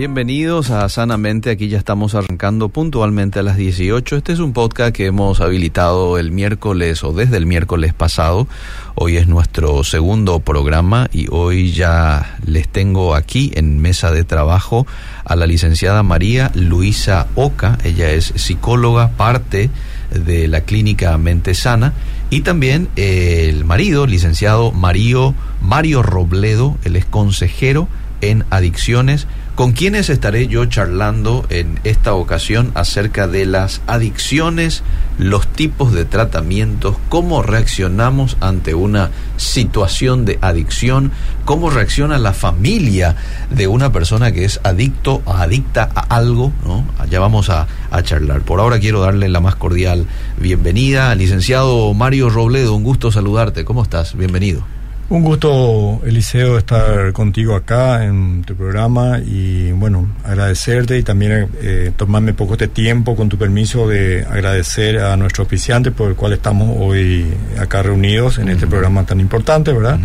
Bienvenidos a Sanamente, aquí ya estamos arrancando puntualmente a las 18. Este es un podcast que hemos habilitado el miércoles o desde el miércoles pasado. Hoy es nuestro segundo programa y hoy ya les tengo aquí en mesa de trabajo a la licenciada María Luisa Oca. Ella es psicóloga, parte de la clínica Mente Sana y también el marido, licenciado Mario, Mario Robledo, él es consejero en adicciones con quienes estaré yo charlando en esta ocasión acerca de las adicciones, los tipos de tratamientos, cómo reaccionamos ante una situación de adicción, cómo reacciona la familia de una persona que es adicto o adicta a algo, ¿no? Allá vamos a, a charlar. Por ahora quiero darle la más cordial bienvenida licenciado Mario Robledo, un gusto saludarte, ¿cómo estás? Bienvenido. Un gusto, Eliseo, estar contigo acá en tu programa y bueno, agradecerte y también eh, tomarme poco este tiempo, con tu permiso, de agradecer a nuestro oficiante por el cual estamos hoy acá reunidos en este programa tan importante, ¿verdad?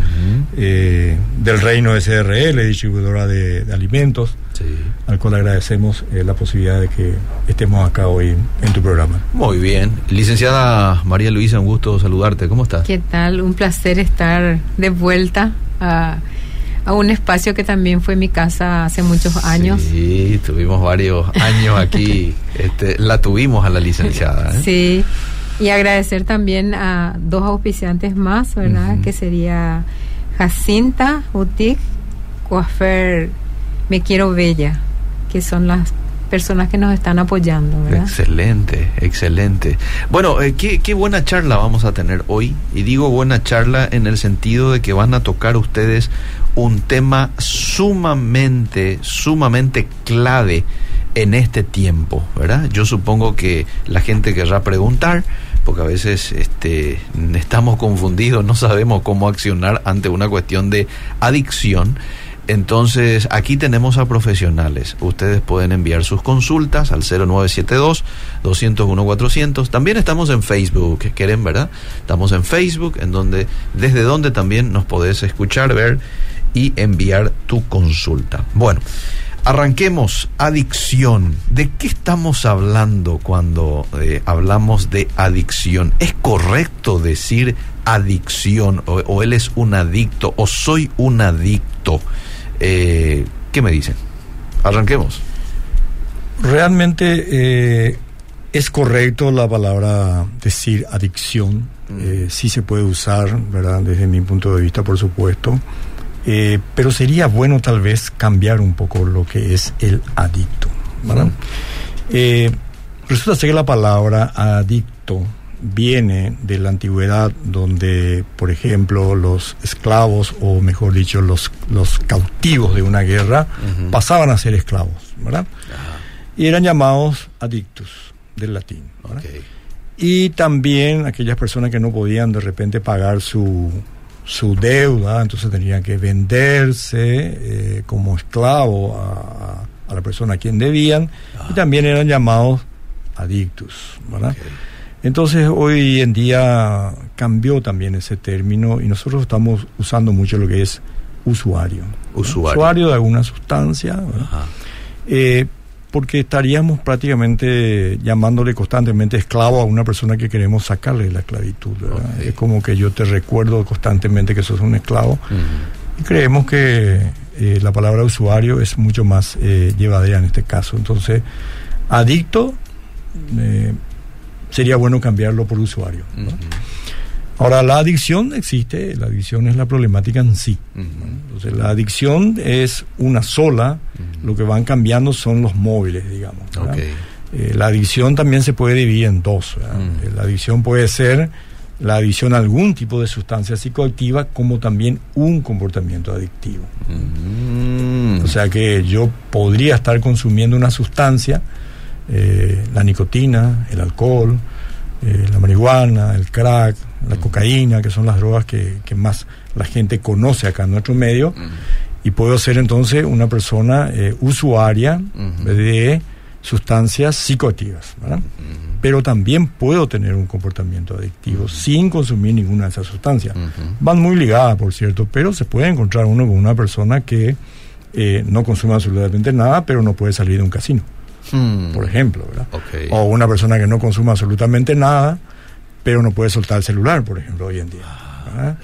eh, del Reino SRL, distribuidora de, de alimentos sí. Al cual agradecemos eh, la posibilidad de que estemos acá hoy en tu programa. Muy bien. Licenciada María Luisa, un gusto saludarte. ¿Cómo estás? ¿Qué tal? Un placer estar de vuelta a, a un espacio que también fue mi casa hace muchos años. Sí, tuvimos varios años aquí. este, la tuvimos a la licenciada. ¿eh? Sí. Y agradecer también a dos auspiciantes más, ¿verdad? Uh -huh. Que sería Jacinta Boutique, Coafer me Quiero Bella, que son las personas que nos están apoyando. Excelente, excelente. Bueno, eh, qué, qué, buena charla vamos a tener hoy. Y digo buena charla en el sentido de que van a tocar ustedes un tema sumamente, sumamente clave en este tiempo, ¿verdad? Yo supongo que la gente querrá preguntar, porque a veces este, estamos confundidos, no sabemos cómo accionar ante una cuestión de adicción. Entonces, aquí tenemos a profesionales. Ustedes pueden enviar sus consultas al 0972-201-400. También estamos en Facebook, ¿quieren, verdad? Estamos en Facebook, en donde, desde donde también nos podés escuchar, ver y enviar tu consulta. Bueno, arranquemos. Adicción. ¿De qué estamos hablando cuando eh, hablamos de adicción? ¿Es correcto decir adicción o, o él es un adicto o soy un adicto? Eh, ¿Qué me dicen? Arranquemos. Realmente eh, es correcto la palabra decir adicción. Mm. Eh, sí se puede usar, ¿verdad? Desde mi punto de vista, por supuesto. Eh, pero sería bueno tal vez cambiar un poco lo que es el adicto, ¿verdad? Mm. resulta ser que la palabra adicto viene de la antigüedad donde, por ejemplo, los esclavos, o mejor dicho, los, los cautivos de una guerra, uh -huh. pasaban a ser esclavos, ¿verdad? Y eran llamados adictus, del latín. Okay. Y también aquellas personas que no podían de repente pagar su, su deuda, entonces tenían que venderse eh, como esclavo a, a, la persona a quien debían, y también eran llamados adictus, ¿verdad? Okay. Entonces hoy en día cambió también ese término y nosotros estamos usando mucho lo que es usuario. Usuario. Usuario de alguna sustancia. Eh, porque estaríamos prácticamente llamándole constantemente esclavo a una persona que queremos sacarle la esclavitud. Okay. Es como que yo te recuerdo constantemente que sos un esclavo. Uh -huh. Y creemos que eh, la palabra usuario es mucho más eh, llevadera en este caso. Entonces, adicto eh, sería bueno cambiarlo por usuario. ¿no? Uh -huh. Ahora, la adicción existe, la adicción es la problemática en sí. Uh -huh. Entonces, la adicción es una sola, uh -huh. lo que van cambiando son los móviles, digamos. Okay. Eh, la adicción también se puede dividir en dos. Eh, la adicción puede ser la adicción a algún tipo de sustancia psicoactiva como también un comportamiento adictivo. O sea que yo podría estar consumiendo una sustancia, eh, la nicotina, el alcohol, eh, la marihuana, el crack, la uh -huh. cocaína, que son las drogas que, que, más la gente conoce acá en nuestro medio, uh -huh. y puedo ser entonces una persona eh, usuaria uh -huh. de sustancias psicoactivas, ¿verdad? pero también puedo tener un comportamiento adictivo sin consumir ninguna de esas sustancias. Van muy ligadas, por cierto, pero se puede encontrar uno con una persona que eh, no consume absolutamente nada, pero no puede salir de un casino, Hmm. por ejemplo. O una persona que no consume absolutamente nada, pero no puede soltar el celular, por ejemplo, hoy en día. ¿verdad?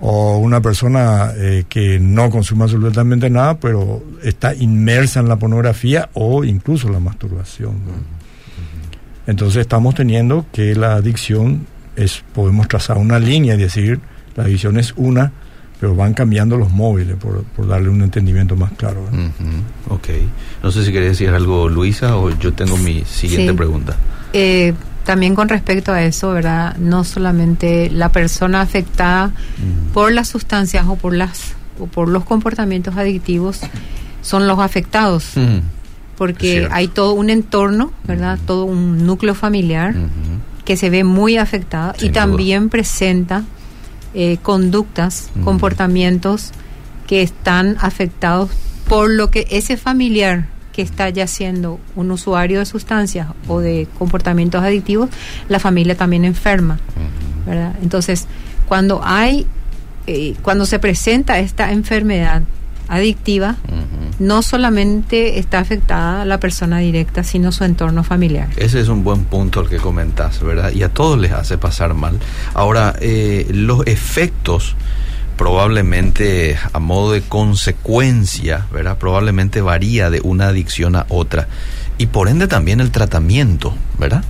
O una persona eh, que no consume absolutamente nada, pero está inmersa en la pornografía o incluso la masturbación. ¿no? Entonces estamos teniendo que la adicción es, podemos trazar una línea y decir, la adicción es una, pero van cambiando los móviles, por, por darle un entendimiento más claro. Ujú, Ok. No sé si querés decir algo, Luisa, o yo tengo mi siguiente Sí. pregunta. Eh, también con respecto a eso, ¿verdad? No solamente la persona afectada por las sustancias o por las o por los comportamientos adictivos son los afectados, porque hay todo un entorno, ¿verdad? Todo un núcleo familiar que se ve muy afectada Sin y duda. también presenta eh, conductas, Ujú. comportamientos que están afectados por lo que ese familiar que está ya siendo un usuario de sustancias o de comportamientos adictivos, la familia también enferma, ¿verdad? Entonces, cuando hay, eh, cuando se presenta esta enfermedad adictiva, no solamente está afectada la persona directa, sino su entorno familiar. Ese es un buen punto el que comentás, ¿verdad? Y a todos les hace pasar mal. Ahora, eh, los efectos probablemente a modo de consecuencia, ¿verdad? Probablemente varía de una adicción a otra. Y por ende también el tratamiento, ¿verdad?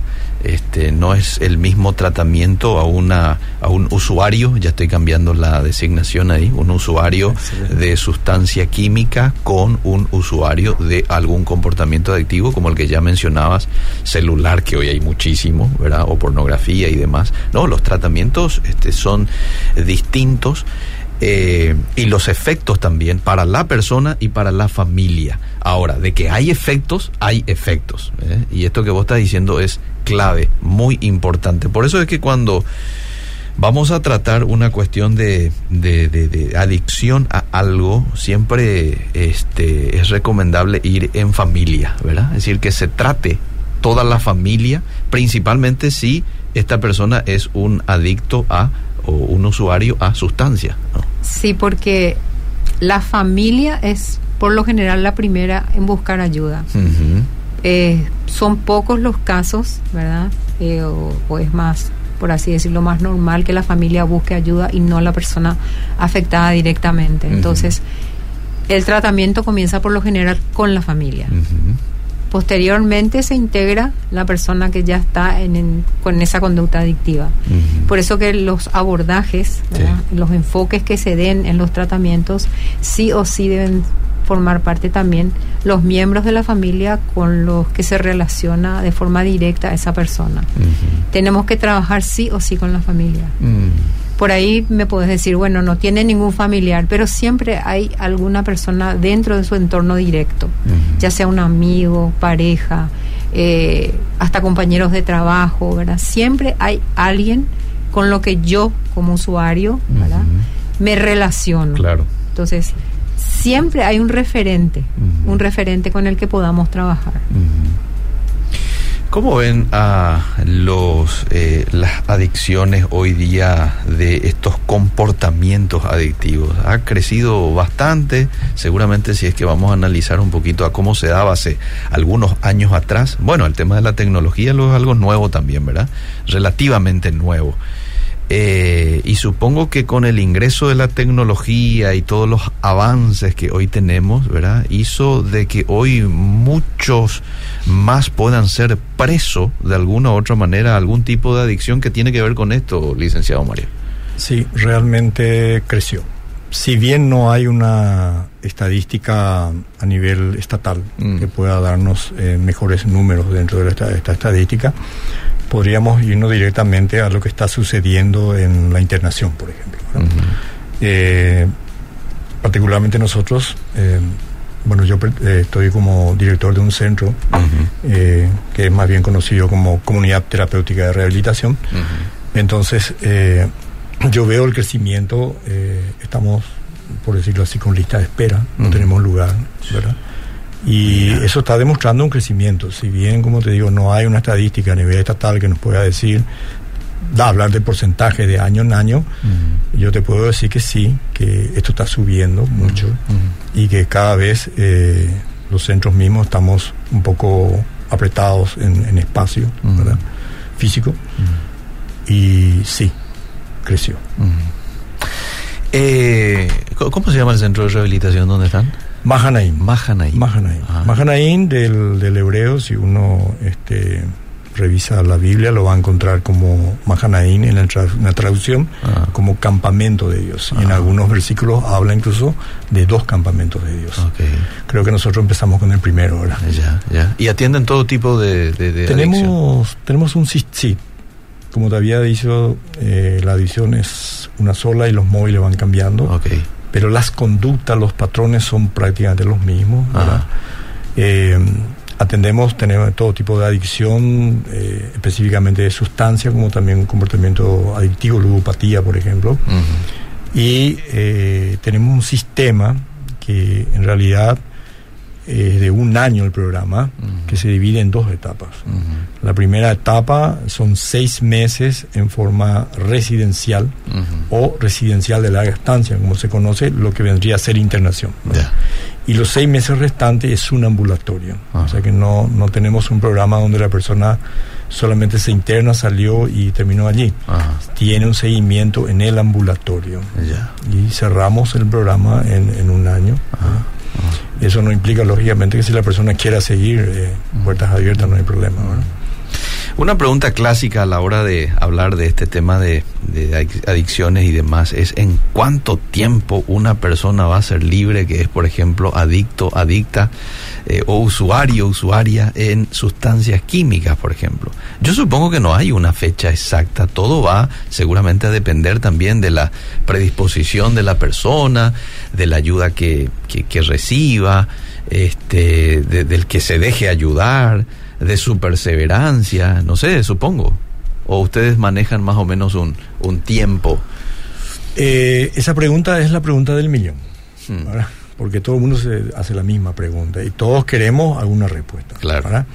Este, no es el mismo tratamiento a una a un usuario, ya estoy cambiando la designación ahí, un usuario Excelente. de sustancia química con un usuario de algún comportamiento adictivo como el que ya mencionabas, celular, que hoy hay muchísimo, ¿verdad? O pornografía y demás. No, los tratamientos este, son distintos eh, y los efectos también para la persona y para la familia. Ahora, de que hay efectos, hay efectos. ¿eh? Y esto que vos estás diciendo es clave, muy importante. Por eso es que cuando vamos a tratar una cuestión de, de- de- de adicción a algo, siempre este, es recomendable ir en familia, ¿verdad? Es decir, que se trate toda la familia, principalmente si esta persona es un adicto a o un usuario a sustancia. Sí, porque la familia es por lo general la primera en buscar ayuda. Eh, son pocos los casos, ¿verdad? Eh, o, o es más, por así decirlo, más normal que la familia busque ayuda y no la persona afectada directamente. Entonces, el tratamiento comienza por lo general con la familia. Posteriormente se integra la persona que ya está en, en- con esa conducta adictiva. Por eso que los abordajes, los enfoques que se den en los tratamientos, sí o sí deben formar parte también los miembros de la familia con los que se relaciona de forma directa a esa persona. Tenemos que trabajar sí o sí con la familia. Por ahí me puedes decir, bueno, no tiene ningún familiar, pero siempre hay alguna persona dentro de su entorno directo, ya sea un amigo, pareja, eh, hasta compañeros de trabajo, ¿verdad? Siempre hay alguien con lo que yo, como usuario, ¿verdad? Me relaciono. Claro. Entonces, siempre hay un referente, un referente con el que podamos trabajar. ¿Cómo ven los eh, las adicciones hoy día de estos comportamientos adictivos? Ha crecido bastante, seguramente si es que vamos a analizar un poquito a cómo se daba hace algunos años atrás. Bueno, el tema de la tecnología lo es algo nuevo también, ¿verdad? Relativamente nuevo. Eh, y supongo que con el ingreso de la tecnología y todos los avances que hoy tenemos, ¿verdad? Hizo de que hoy muchos más puedan ser presos de alguna u otra manera a algún tipo de adicción que tiene que ver con esto, licenciado Mario. Sí, realmente creció. Si bien no hay una estadística a nivel estatal Mm. que pueda darnos eh, mejores números dentro de esta, esta estadística, podríamos irnos directamente a lo que está sucediendo en la internación, por ejemplo. Eh, particularmente nosotros, eh, bueno, yo eh, estoy como director de un centro eh, que es más bien conocido como Comunidad Terapéutica de Rehabilitación. Ujú. Entonces, eh, yo veo el crecimiento, eh, estamos, por decirlo así, con lista de espera, no tenemos lugar, ¿verdad? Y eso está demostrando un crecimiento. Si bien, como te digo, no hay una estadística a nivel estatal que nos pueda decir, da hablar de porcentaje de año en año, Ujú. yo te puedo decir que sí, que esto está subiendo mucho. Ujú. y que cada vez eh, los centros mismos estamos un poco apretados en, espacio ¿verdad? físico y sí, creció. Eh, ¿Cómo se llama el centro de rehabilitación donde están? Mahanaim. Mahanaim. Mahanaim. Ah. Mahanaim del, del hebreo, si uno este, revisa la Biblia, lo va a encontrar como Mahanaim en la, traducción, ah. como campamento de Dios. Y en ah. algunos versículos habla incluso de dos campamentos de Dios. Creo que nosotros empezamos con el primero ahora. Ya, ya. ¿Y atienden todo tipo de, de, tenemos, tenemos un sí, como te había dicho, eh, la adición es una sola y los móviles van cambiando. Pero las conductas, los patrones son prácticamente los mismos. Eh, atendemos, tenemos todo tipo de adicción, eh, específicamente de sustancia, como también un comportamiento adictivo, ludopatía, por ejemplo. Y tenemos un sistema que en realidad eh, de un año el programa, que se divide en dos etapas. La primera etapa son seis meses en forma residencial o residencial de larga estancia, como se conoce, lo que vendría a ser internación. Y los seis meses restantes es un ambulatorio. O sea que no, no tenemos un programa donde la persona solamente se interna, salió y terminó allí. Tiene un seguimiento en el ambulatorio. Y cerramos el programa en, en un año. Eso no implica, lógicamente, que si la persona quiera seguir eh, puertas abiertas no hay problema. Una pregunta clásica a la hora de hablar de este tema de, adicciones y demás es en cuánto tiempo una persona va a ser libre que es, por ejemplo, adicto, adicta eh, o usuario, usuaria en sustancias químicas, por ejemplo. Yo supongo que no hay una fecha exacta, todo va seguramente a depender también de la predisposición de la persona, de la ayuda que, que, reciba, este, del que se deje ayudar de su perseverancia, no sé, supongo. ¿O ustedes manejan más o menos un, un tiempo? Eh, esa pregunta es la pregunta del millón. Hmm. Porque todo el mundo se hace la misma pregunta y todos queremos alguna respuesta. Claro.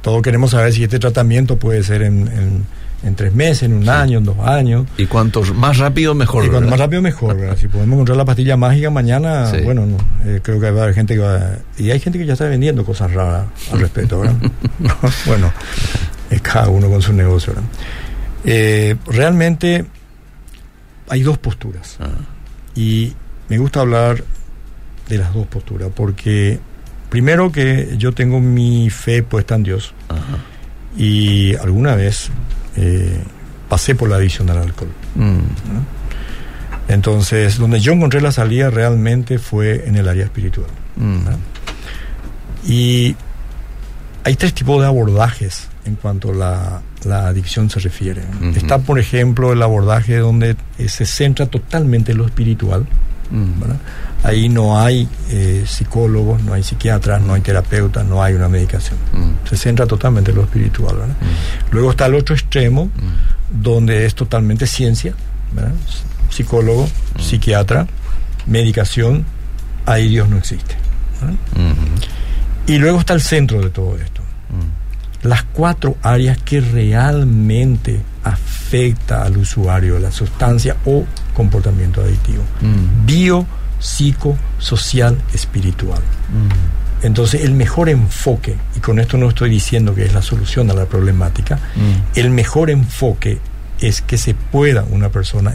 Todos queremos saber si este tratamiento puede ser en en tres meses, en un año, en dos años. Y cuanto más rápido, mejor. Y cuanto más rápido, mejor. si podemos encontrar la pastilla mágica mañana, bueno, eh, creo que va a haber gente que va. Y hay gente que ya está vendiendo cosas raras al respecto, ¿verdad? bueno, es cada uno con su negocio, eh, realmente hay dos posturas. Ah. Y me gusta hablar de las dos posturas, porque primero que yo tengo mi fe puesta en Dios. Y alguna vez eh, pasé por la adicción al alcohol. Mm. Entonces, donde yo encontré la salida realmente fue en el área espiritual. Mm. Y hay tres tipos de abordajes en cuanto a la, adicción se refiere. Está, por ejemplo, el abordaje donde eh, se centra totalmente en lo espiritual. Mm. Ahí no hay eh, psicólogos, no hay psiquiatras, no hay terapeutas, no hay una medicación. Mm. Se centra totalmente en lo espiritual. Mm. Luego está el otro extremo, donde es totalmente ciencia, psicólogo, psiquiatra, medicación, ahí Dios no existe. Y luego está el centro de todo esto. Las cuatro áreas que realmente afecta al usuario de la sustancia o comportamiento adictivo. Bio, psico, social, espiritual. Entonces, el mejor enfoque, y con esto no estoy diciendo que es la solución a la problemática, el mejor enfoque es que se pueda una persona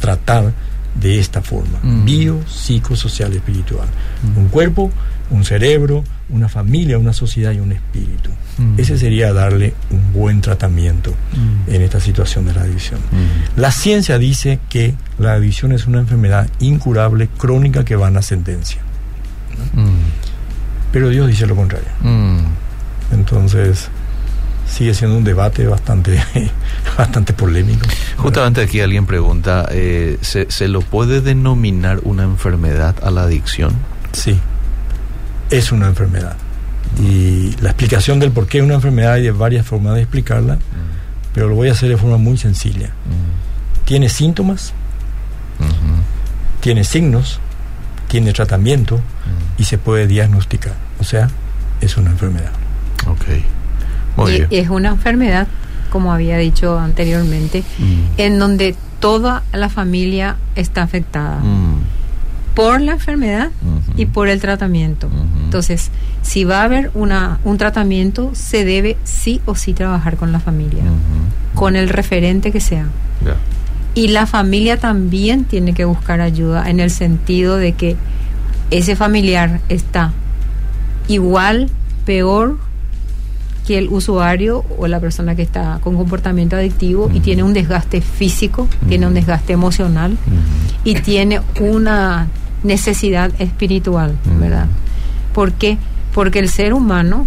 tratar de esta forma, bio, psico, social, espiritual. Un cuerpo, un cerebro, una familia, una sociedad y un espíritu. Ese sería darle un buen tratamiento en esta situación de la adicción. La ciencia dice que la adicción es una enfermedad incurable, crónica, que va en ascendencia. Pero Dios dice lo contrario. Entonces, sigue siendo un debate bastante, bastante polémico. Justamente aquí alguien pregunta, eh, ¿se, ¿se lo puede denominar una enfermedad a la adicción? Sí, es una enfermedad. Y la explicación del por qué es una enfermedad hay de varias formas de explicarla, pero lo voy a hacer de forma muy sencilla. Tiene síntomas, tiene signos, tiene tratamiento y se puede diagnosticar. O sea, es una enfermedad. Ok. Muy y es una enfermedad, como había dicho anteriormente, en donde toda la familia está afectada por la enfermedad y por el tratamiento. Entonces, si va a haber una, un tratamiento, se debe sí o sí trabajar con la familia, con el referente que sea. Y la familia también tiene que buscar ayuda en el sentido de que ese familiar está igual, peor que el usuario o la persona que está con comportamiento adictivo y tiene un desgaste físico, tiene un desgaste emocional y tiene una necesidad espiritual, ¿verdad? ¿Por qué? Porque el ser humano,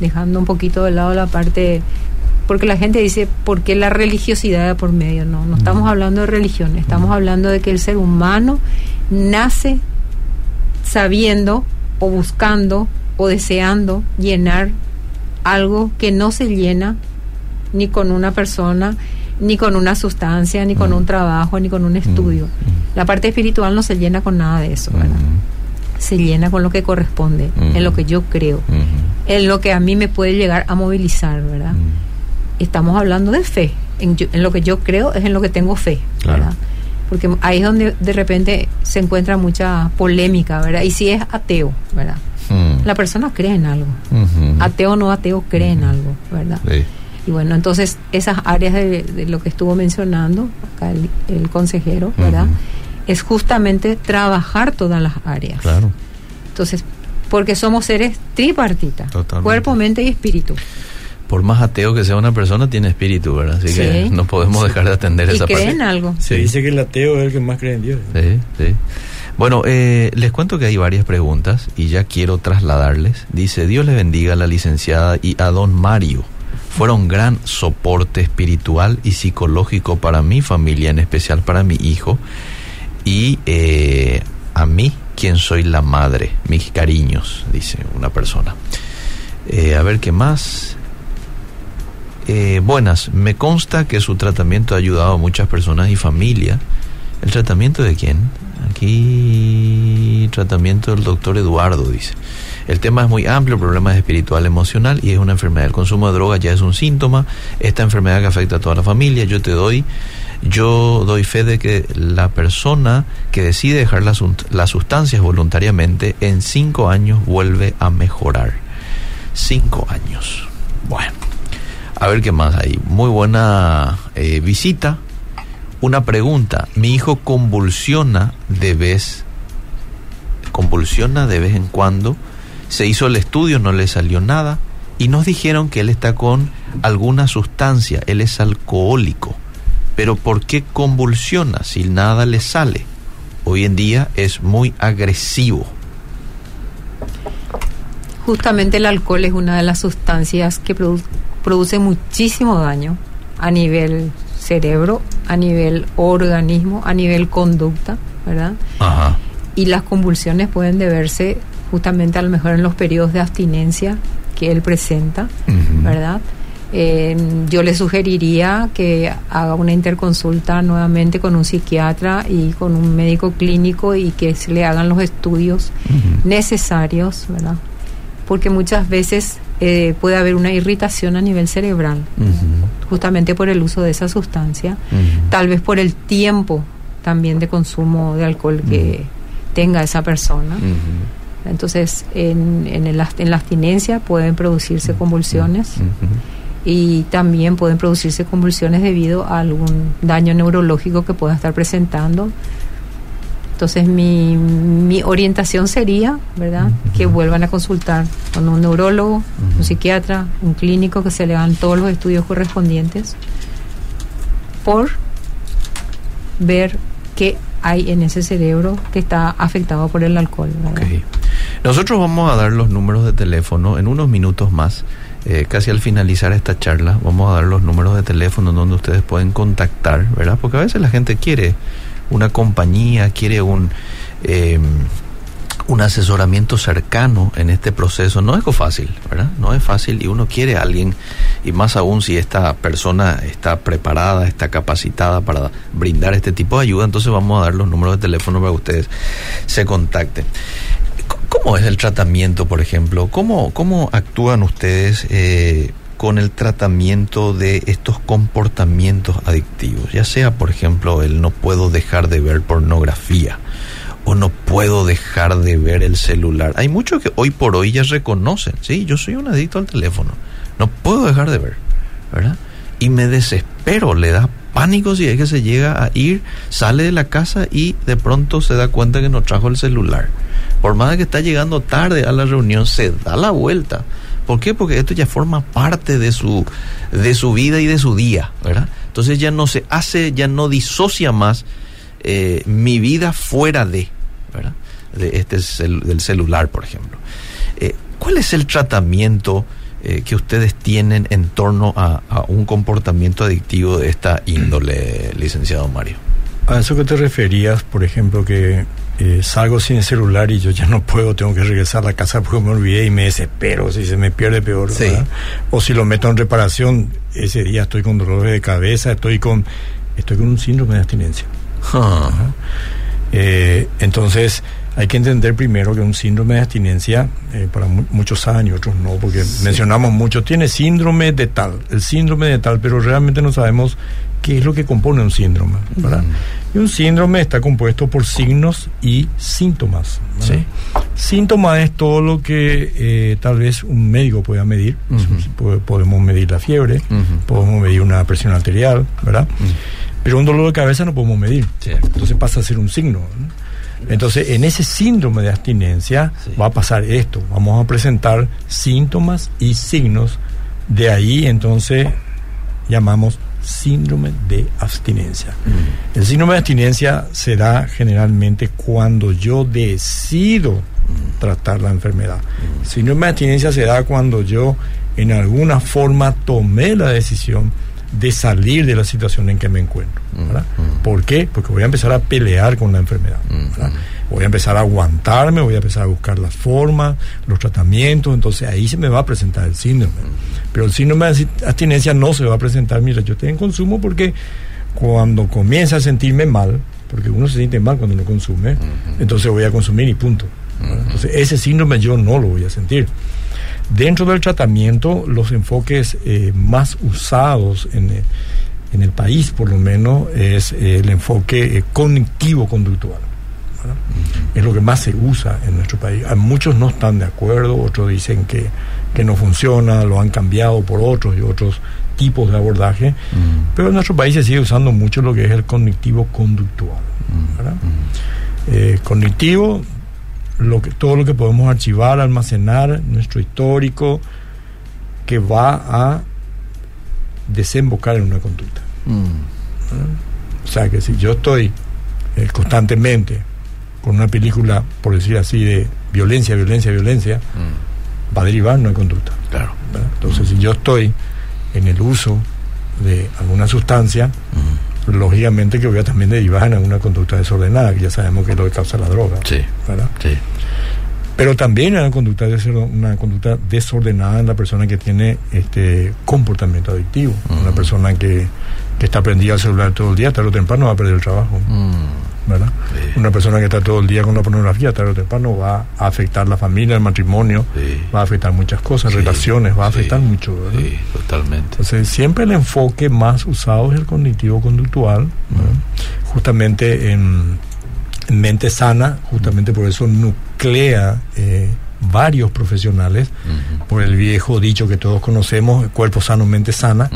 dejando un poquito de lado la parte, porque la gente dice, ¿por qué la religiosidad de por medio? No, no estamos hablando de religión, estamos hablando de que el ser humano nace sabiendo o buscando o deseando llenar algo que no se llena ni con una persona, ni con una sustancia, ni con un trabajo, ni con un estudio. La parte espiritual no se llena con nada de eso, ¿verdad? Se llena con lo que corresponde, en lo que yo creo, en lo que a mí me puede llegar a movilizar, ¿verdad? Estamos hablando de fe. En, lo que yo creo es en lo que tengo fe, ¿verdad? Porque ahí es donde de repente se encuentra mucha polémica, ¿verdad? Y si es ateo, ¿verdad? La persona cree en algo. Ateo o no ateo cree en algo, ¿verdad? Y bueno, entonces esas áreas de, lo que estuvo mencionando acá el, consejero, ¿verdad? Es justamente trabajar todas las áreas. Claro. Entonces, porque somos seres tripartitas, cuerpo, mente y espíritu. Por más ateo que sea una persona, tiene espíritu, ¿verdad? Así que no podemos dejar de atender esa parte. en algo. Se dice que el ateo es el que más cree en Dios. Sí, sí. Bueno, eh, les cuento que hay varias preguntas y ya quiero trasladarles. Dice, Dios le bendiga a la licenciada y a don Mario fueron gran soporte espiritual y psicológico para mi familia, en especial para mi hijo y eh, a mí, quien soy la madre, mis cariños, dice una persona. Eh, a ver qué más. Eh, buenas, me consta que su tratamiento ha ayudado a muchas personas y familias. ¿El tratamiento de quién? Aquí, tratamiento del doctor Eduardo, dice. El tema es muy amplio, el problema es espiritual, emocional y es una enfermedad. El consumo de drogas ya es un síntoma. Esta enfermedad que afecta a toda la familia, yo te doy, yo doy fe de que la persona que decide dejar las, las sustancias voluntariamente en cinco años vuelve a mejorar. Cinco años. Bueno, a ver qué más hay. Muy buena eh, visita. Una pregunta. Mi hijo convulsiona de vez, convulsiona de vez en cuando se hizo el estudio, no le salió nada y nos dijeron que él está con alguna sustancia, él es alcohólico. Pero ¿por qué convulsiona si nada le sale? Hoy en día es muy agresivo. Justamente el alcohol es una de las sustancias que produce muchísimo daño a nivel cerebro, a nivel organismo, a nivel conducta, ¿verdad? Ajá. Y las convulsiones pueden deberse justamente a lo mejor en los periodos de abstinencia que él presenta, ¿verdad? Eh, yo le sugeriría que haga una interconsulta nuevamente con un psiquiatra y con un médico clínico y que se le hagan los estudios necesarios, ¿verdad? Porque muchas veces eh, puede haber una irritación a nivel cerebral, justamente por el uso de esa sustancia, tal vez por el tiempo también de consumo de alcohol que tenga esa persona. Entonces, en, en, la abstinencia pueden producirse convulsiones y también pueden producirse convulsiones debido a algún daño neurológico que pueda estar presentando. Entonces, mi, mi orientación sería, ¿verdad?, que vuelvan a consultar con un neurólogo, un psiquiatra, un clínico, que se le hagan todos los estudios correspondientes por ver qué hay en ese cerebro que está afectado por el alcohol. Nosotros vamos a dar los números de teléfono en unos minutos más. Eh, casi al finalizar esta charla, vamos a dar los números de teléfono donde ustedes pueden contactar, ¿verdad? Porque a veces la gente quiere una compañía, quiere un, eh, un asesoramiento cercano en este proceso. No es fácil, ¿verdad? No es fácil y uno quiere a alguien, y más aún si esta persona está preparada, está capacitada para brindar este tipo de ayuda, entonces vamos a dar los números de teléfono para que ustedes se contacten. ¿Cómo es el tratamiento, por ejemplo? ¿Cómo, cómo actúan ustedes eh, con el tratamiento de estos comportamientos adictivos? Ya sea, por ejemplo, el no puedo dejar de ver pornografía o no puedo dejar de ver el celular. Hay muchos que hoy por hoy ya reconocen, sí, yo soy un adicto al teléfono, no puedo dejar de ver, ¿verdad? Y me desespero, le da pánico si es que se llega a ir, sale de la casa y de pronto se da cuenta que no trajo el celular. Por más que está llegando tarde a la reunión, se da la vuelta. ¿Por qué? Porque esto ya forma parte de su, de su vida y de su día, ¿verdad? Entonces ya no se hace, ya no disocia más eh, mi vida fuera de, ¿verdad? De este del celular, por ejemplo. Eh, ¿Cuál es el tratamiento eh, que ustedes tienen en torno a, un comportamiento adictivo de esta índole, licenciado Mario? A eso que te referías, por ejemplo, que eh, salgo sin el celular y yo ya no puedo, tengo que regresar a la casa porque me olvidé y me desespero, si se me pierde peor. Sí. O si lo meto en reparación, ese día estoy con dolores de cabeza, estoy con, estoy con un síndrome de abstinencia. Huh. Eh, entonces, hay que entender primero que un síndrome de abstinencia, eh, para mu muchos y otros no, porque sí. mencionamos mucho, tiene síndrome de tal, el síndrome de tal, pero realmente no sabemos qué es lo que compone un síndrome. ¿verdad? Mm. Y un síndrome está compuesto por signos y síntomas. Sí. Síntomas es todo lo que eh, tal vez un médico pueda medir. Uh -huh. Podemos medir la fiebre, uh -huh. podemos medir una presión arterial, ¿verdad? Uh -huh. Pero un dolor de cabeza no podemos medir. Sí. Entonces pasa a ser un signo. ¿no? Entonces, en ese síndrome de abstinencia sí. va a pasar esto. Vamos a presentar síntomas y signos. De ahí, entonces, llamamos síndrome de abstinencia. Mm. El síndrome de abstinencia se da generalmente cuando yo decido mm. tratar la enfermedad. Mm. El síndrome de abstinencia se da cuando yo en alguna forma tomé la decisión de salir de la situación en que me encuentro. ¿verdad? ¿Por qué? Porque voy a empezar a pelear con la enfermedad. ¿verdad? Voy a empezar a aguantarme, voy a empezar a buscar las formas, los tratamientos, entonces ahí se me va a presentar el síndrome. Pero el síndrome de abstinencia no se va a presentar, mira, yo estoy en consumo porque cuando comienza a sentirme mal, porque uno se siente mal cuando no consume, entonces voy a consumir y punto. Entonces ese síndrome yo no lo voy a sentir. Dentro del tratamiento, los enfoques eh, más usados en, eh, en, el país, por lo menos, es eh, el enfoque cognitivo-conductual. Es lo que más se usa en nuestro país. Muchos no están de acuerdo, otros dicen que, que no funciona, lo han cambiado por otros y otros tipos de abordaje, mm. pero en nuestro país se sigue usando mucho lo que es el cognitivo-conductual. Mm. Eh, cognitivo, lo que, todo lo que podemos archivar, almacenar, nuestro histórico, que va a desembocar en una conducta. Mm. O sea que si yo estoy eh, constantemente con una película, por decir así, de violencia, violencia, violencia, mm. va a derivar una conducta. Claro. ¿verdad? Entonces, mm. si yo estoy en el uso de alguna sustancia, mm. lógicamente que voy a también derivar en alguna conducta desordenada, que ya sabemos que es lo que causa la droga. Sí. ¿verdad? Sí. Pero también hay una conducta, una conducta desordenada en la persona que tiene este comportamiento adictivo, una persona que, que está prendida al celular todo el día, tarde o temprano va a perder el trabajo. ¿Verdad? Sí. Una persona que está todo el día con la pornografía, tarde o temprano va a afectar la familia, el matrimonio, sí. va a afectar muchas cosas, Sí. relaciones, va a afectar mucho. ¿verdad? Sí, totalmente. Entonces, siempre el enfoque más usado es el cognitivo-conductual, justamente en, en mente sana, justamente por eso nuclea eh, varios profesionales, por el viejo dicho que todos conocemos, cuerpo sano, mente sana.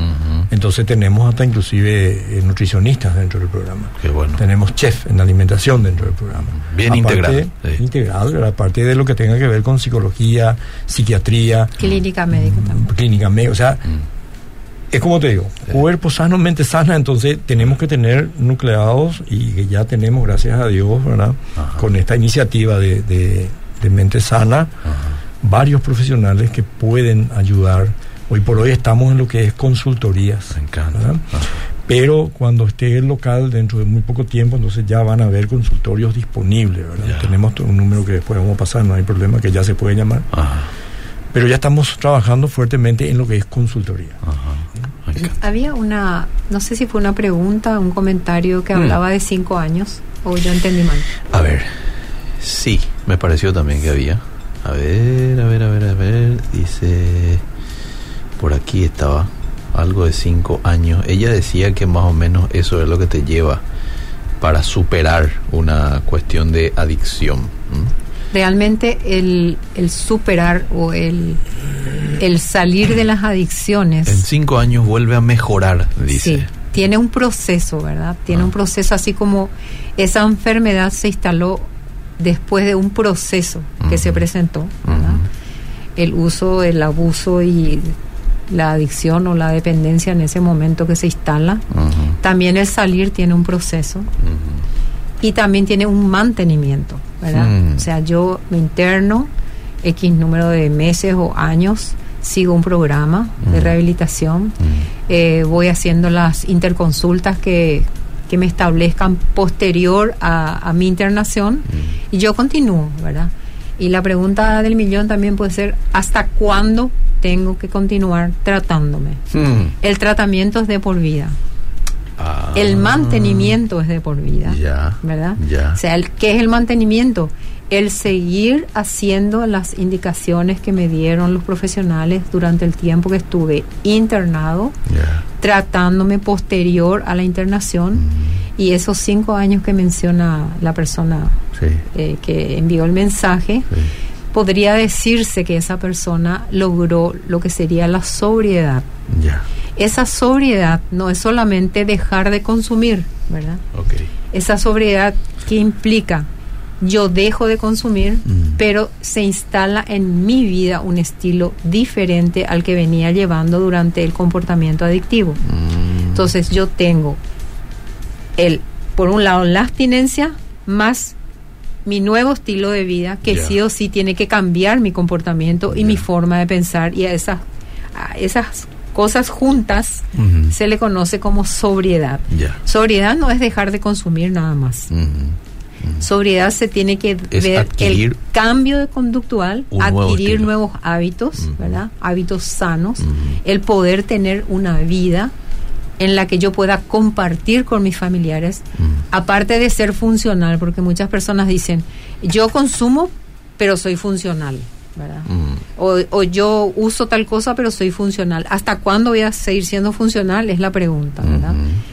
Entonces tenemos hasta inclusive eh, nutricionistas dentro del programa. Qué bueno. Tenemos chef en alimentación dentro del programa. Bien integral, sí. Integral, ¿verdad? aparte de lo que tenga que ver con psicología, psiquiatría, Clínica médica también. clínica médica, o sea, Mm. es como te digo, Sí. cuerpo sano, mente sana, entonces tenemos que tener nucleados y que ya tenemos, gracias a Dios, ¿verdad? Ajá. Con esta iniciativa de, de- de mente sana, Ajá. varios profesionales que pueden ayudar. Hoy por hoy estamos en lo que es consultorías. Me encanta. Pero cuando esté el local dentro de muy poco tiempo, entonces ya van a haber consultorios disponibles. Tenemos un número que después vamos a pasar, no hay problema, que ya se puede llamar. Ajá. Pero ya estamos trabajando fuertemente en lo que es consultoría. Ajá. Había una, no sé si fue una pregunta, un comentario que Mm. hablaba de cinco años, o yo entendí mal. A ver, sí, me pareció también que había. A ver, a ver, a ver, a ver. Dice, por aquí estaba, algo de cinco años. Ella decía que más o menos eso es lo que te lleva para superar una cuestión de adicción. ¿Mm? Realmente el, el superar o el, el salir de las adicciones. En cinco años vuelve a mejorar, dice. Sí, tiene un proceso, ¿verdad? Tiene Ah. un proceso así como esa enfermedad se instaló después de un proceso que se presentó. El uso, el abuso y la adicción o la dependencia en ese momento que se instala. También el salir tiene un proceso y también tiene un mantenimiento, ¿verdad? Mm. O sea, yo me interno X número de meses o años, sigo un programa de rehabilitación, eh, voy haciendo las interconsultas que, que me establezcan posterior a, a mi internación Mm. y yo continúo, ¿verdad? Y la pregunta del millón también puede ser, ¿hasta cuándo tengo que continuar tratándome? Mm. El tratamiento es de por vida. Ah. El mantenimiento es de por vida. Ya. ¿Verdad? Ya. O sea, el, ¿qué es el mantenimiento? El seguir haciendo las indicaciones que me dieron los profesionales durante el tiempo que estuve internado, tratándome posterior a la internación Mm. y esos cinco años que menciona la persona Sí. eh, que envió el mensaje, sí. podría decirse que esa persona logró lo que sería la sobriedad. Esa sobriedad no es solamente dejar de consumir, ¿verdad? Esa sobriedad que implica yo dejo de consumir, Mm. pero se instala en mi vida un estilo diferente al que venía llevando durante el comportamiento adictivo. Mm. Entonces yo tengo el, por un lado, la abstinencia más mi nuevo estilo de vida que sí o sí tiene que cambiar mi comportamiento y mi forma de pensar y a esas, a esas cosas juntas se le conoce como sobriedad. Sobriedad no es dejar de consumir nada más. Sobriedad se tiene que Es ver el cambio de conductual, nuevo adquirir nuevos hábitos. Hábitos sanos, el poder tener una vida en la que yo pueda compartir con mis familiares, aparte de ser funcional, porque muchas personas dicen, yo consumo, pero soy funcional, ¿verdad? O, o yo uso tal cosa, pero soy funcional. ¿Hasta cuándo voy a seguir siendo funcional? Es la pregunta.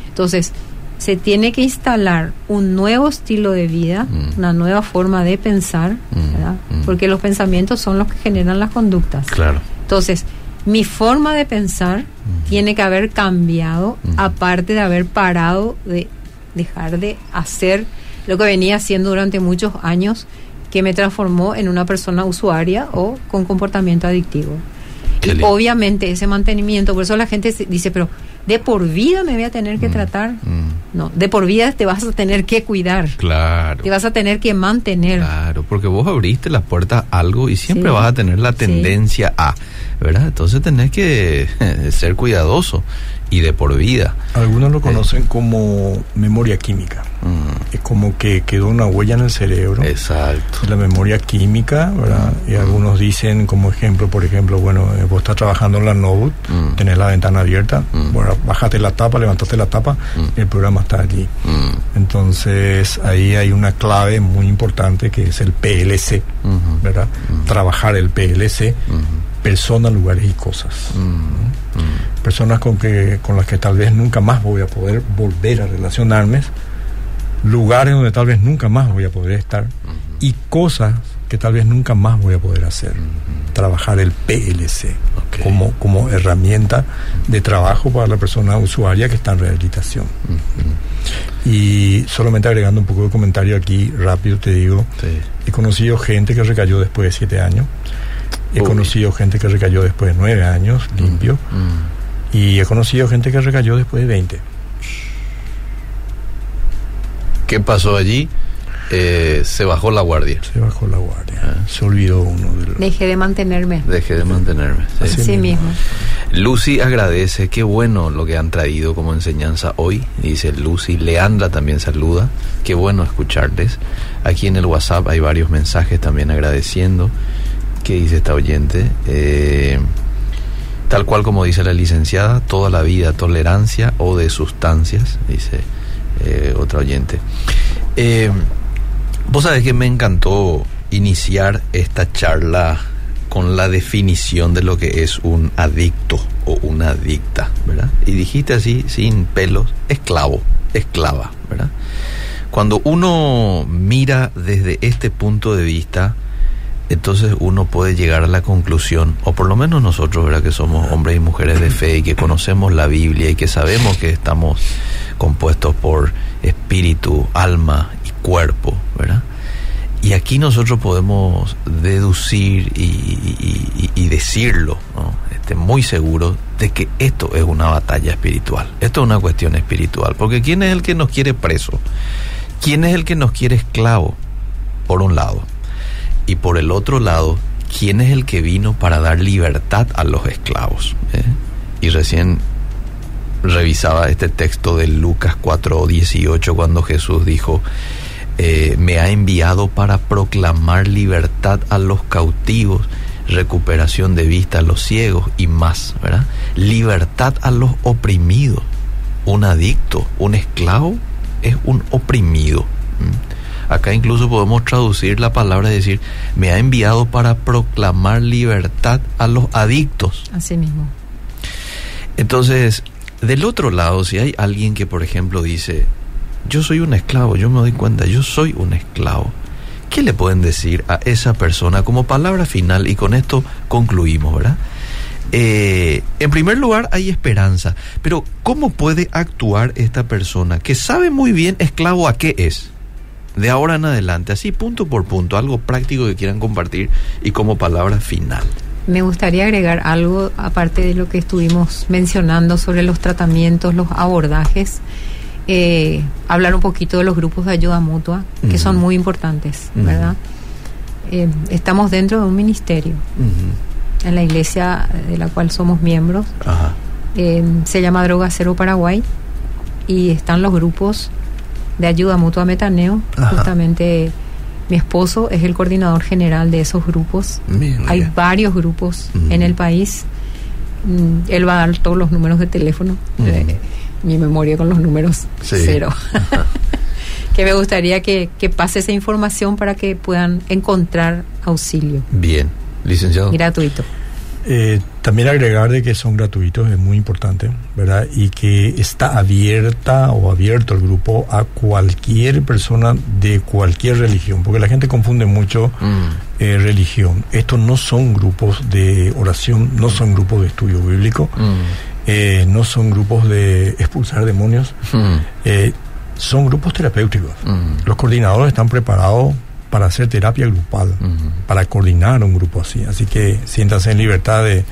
Entonces, se tiene que instalar un nuevo estilo de vida, Mm. una nueva forma de pensar, Mm, ¿verdad? mm. Porque los pensamientos son los que generan las conductas. Claro. Entonces, mi forma de pensar tiene que haber cambiado, aparte de haber parado de dejar de hacer lo que venía haciendo durante muchos años, que me transformó en una persona usuaria o con comportamiento adictivo. Qué y lindo. obviamente ese mantenimiento, por eso la gente dice, pero de por vida me voy a tener que tratar. Mm. No, de por vida te vas a tener que cuidar, Claro. te vas a tener que mantener. Claro, porque vos abriste las puertas a algo y siempre Sí. vas a tener la Sí. tendencia a, ¿verdad? Entonces tenés que ser cuidadoso y de por vida. Algunos lo conocen como memoria química. Mm, Es como que quedó una huella en el cerebro. Exacto. la memoria química, ¿verdad? Y algunos dicen como ejemplo, por ejemplo, bueno, eh, vos estás trabajando en la notebook, Mm. tenés la ventana abierta, Mm. bueno, bajaste la tapa, levantaste la tapa, Mm. el programa está allí. Mm, Entonces ahí hay una clave muy importante que es el PLC, ¿verdad? Mm. Trabajar el PLC, personas, lugares y cosas. mm. Personas con, que, con las que tal vez nunca más voy a poder volver a relacionarme, lugares donde tal vez nunca más voy a poder estar y cosas que tal vez nunca más voy a poder hacer. Trabajar el PLC como, como herramienta de trabajo para la persona usuaria que está en rehabilitación. Y solamente agregando un poco de comentario aquí, rápido te digo, Sí. he conocido gente que recayó después de siete años, he Uy. conocido gente que recayó después de nueve años, limpio, Mm. y he conocido gente que recayó después de 20. ¿Qué pasó allí? Eh, se bajó la guardia. Se bajó la guardia, Ah. se olvidó uno de los... Dejé de mantenerme. Dejé de mantenerme. sí. Así Sí mismo. Lucy agradece, qué bueno lo que han traído como enseñanza hoy, dice Lucy. Leandra también saluda, qué bueno escucharles. Aquí en el WhatsApp hay varios mensajes también agradeciendo. ¿Qué dice esta oyente? Eh, tal cual como dice la licenciada, toda la vida tolerancia o de sustancias, dice eh, otra oyente. Eh, Vos sabés que me encantó iniciar esta charla con la definición de lo que es un adicto o una adicta, ¿verdad? Y dijiste así, sin pelos, esclavo, esclava, ¿verdad? Cuando uno mira desde este punto de vista, entonces uno puede llegar a la conclusión, o por lo menos nosotros, ¿verdad? que somos hombres y mujeres de fe y que conocemos la Biblia y que sabemos que estamos compuestos por espíritu, alma cuerpo, ¿verdad? Y aquí nosotros podemos deducir y, decirlo, este, muy seguro de que esto es una batalla espiritual, esto es una cuestión espiritual, porque ¿quién es el que nos quiere preso? ¿Quién es el que nos quiere esclavo? Por un lado. Y por el otro lado, ¿quién es el que vino para dar libertad a los esclavos? ¿Eh? Y recién revisaba este texto de Lucas 4:18 cuando Jesús dijo, eh, me ha enviado para proclamar libertad a los cautivos, recuperación de vista a los ciegos y más, ¿verdad? Libertad a los oprimidos. Un adicto, un esclavo es un oprimido. Acá incluso podemos traducir la palabra y decir, me ha enviado para proclamar libertad a los adictos. Así mismo. Entonces, del otro lado, si hay alguien que, por ejemplo, dice, yo soy un esclavo, yo me doy cuenta, yo soy un esclavo. ¿Qué le pueden decir a esa persona como palabra final? Y con esto concluimos, ¿verdad? Eh, en primer lugar, hay esperanza, pero ¿cómo puede actuar esta persona que sabe muy bien esclavo a qué es? de ahora en adelante, así punto por punto, algo práctico que quieran compartir y como palabra final. Me gustaría agregar algo aparte de lo que estuvimos mencionando sobre los tratamientos, los abordajes, eh, hablar un poquito de los grupos de ayuda mutua, que son muy importantes, ¿verdad? Eh, estamos dentro de un ministerio, en la iglesia de la cual somos miembros, eh, se llama Droga Cero Paraguay, y están los grupos de ayuda mutua Metaneo. Justamente mi esposo es el coordinador general de esos grupos. Hay varios grupos en el país. Mm, él va a dar todos los números de teléfono. Eh, mi memoria con los números cero. que me gustaría que, que pase esa información para que puedan encontrar auxilio. Bien, licenciado. Gratuito. Eh, también agregar de que son gratuitos es muy importante, ¿verdad? Y que está abierta o abierto el grupo a cualquier persona de cualquier religión, porque la gente confunde mucho mm. eh, religión. Estos no son grupos de oración, no son grupos de estudio bíblico, mm. eh, no son grupos de expulsar demonios, mm. son grupos terapéuticos. Los coordinadores están preparados para hacer terapia grupal, para coordinar un grupo así. Así que siéntase en libertad de,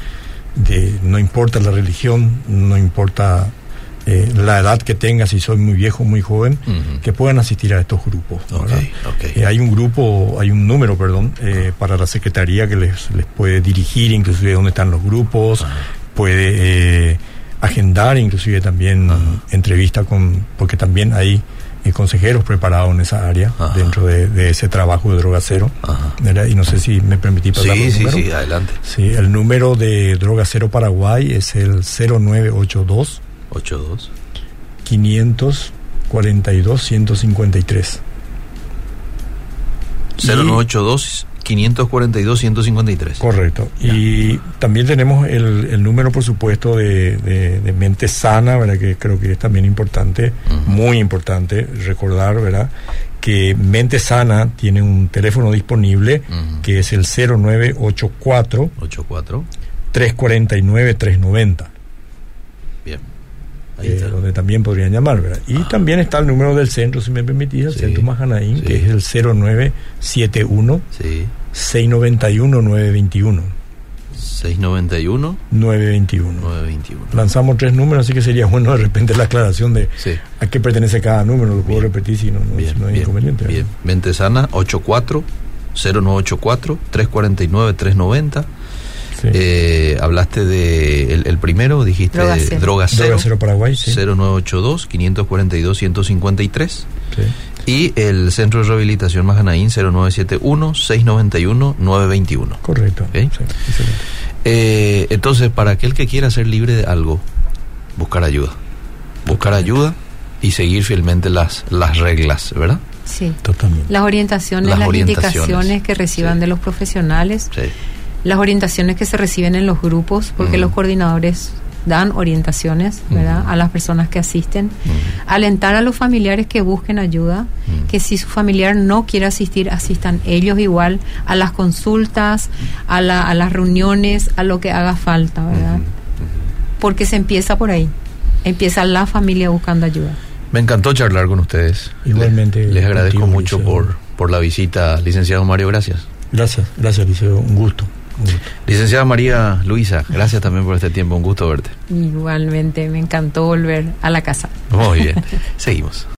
no importa la religión, no importa eh, la edad que tenga, si soy muy viejo o muy joven, que puedan asistir a estos grupos. Eh, hay un grupo, hay un número, perdón, eh, para la Secretaría que les, les puede dirigir, inclusive dónde están los grupos, puede agendar inclusive también entrevista con, porque también hay consejeros preparados en esa área, dentro de, ese trabajo de Droga Cero. Y no sé si me permití pasar sí, sí, sí, adelante. Sí, el número de Droga Cero Paraguay es el 0982 82 542 153. 0982 542-153. Correcto. Y también tenemos el, el, número, por supuesto, de, de, mente sana, ¿verdad? Que creo que es también importante, muy importante recordar, ¿verdad? Que mente sana tiene un teléfono disponible que es el 0984 84 349 390. Eh, donde también podrían llamar, ¿verdad? Y ah. también está el número del centro, si me permitís, el centro Majanaín, que es el 0971 sí. 691 921. 691 921. 921. Lanzamos tres números, así que sería bueno de repente la aclaración de a qué pertenece cada número, lo puedo repetir si no, no, hay inconveniente. Bien, Mente Sana 84 0984 349 390 eh, hablaste de el, primero, dijiste Droga Cero, Droga Cero, Cero Paraguay, sí. 0982 542 153. Y el Centro de Rehabilitación Majanaín 0971 691 921. Correcto. Eh, entonces, para aquel que quiera ser libre de algo, buscar ayuda. Buscar ayuda y seguir fielmente las, las reglas, ¿verdad? Sí. Totalmente. Las orientaciones, las, indicaciones que reciban de los profesionales. Sí las orientaciones que se reciben en los grupos, porque los coordinadores dan orientaciones ¿verdad? a las personas que asisten, alentar a los familiares que busquen ayuda, que si su familiar no quiere asistir, asistan ellos igual a las consultas, a, la, a las reuniones, a lo que haga falta, ¿verdad? Porque se empieza por ahí, empieza la familia buscando ayuda. Me encantó charlar con ustedes. Igualmente. Les, les agradezco mucho por, por la visita, licenciado Mario, gracias. Gracias, gracias, Liceo, un gusto. Licenciada María Luisa, gracias también por este tiempo, un gusto verte. Igualmente, me encantó volver a la casa. Muy bien, seguimos.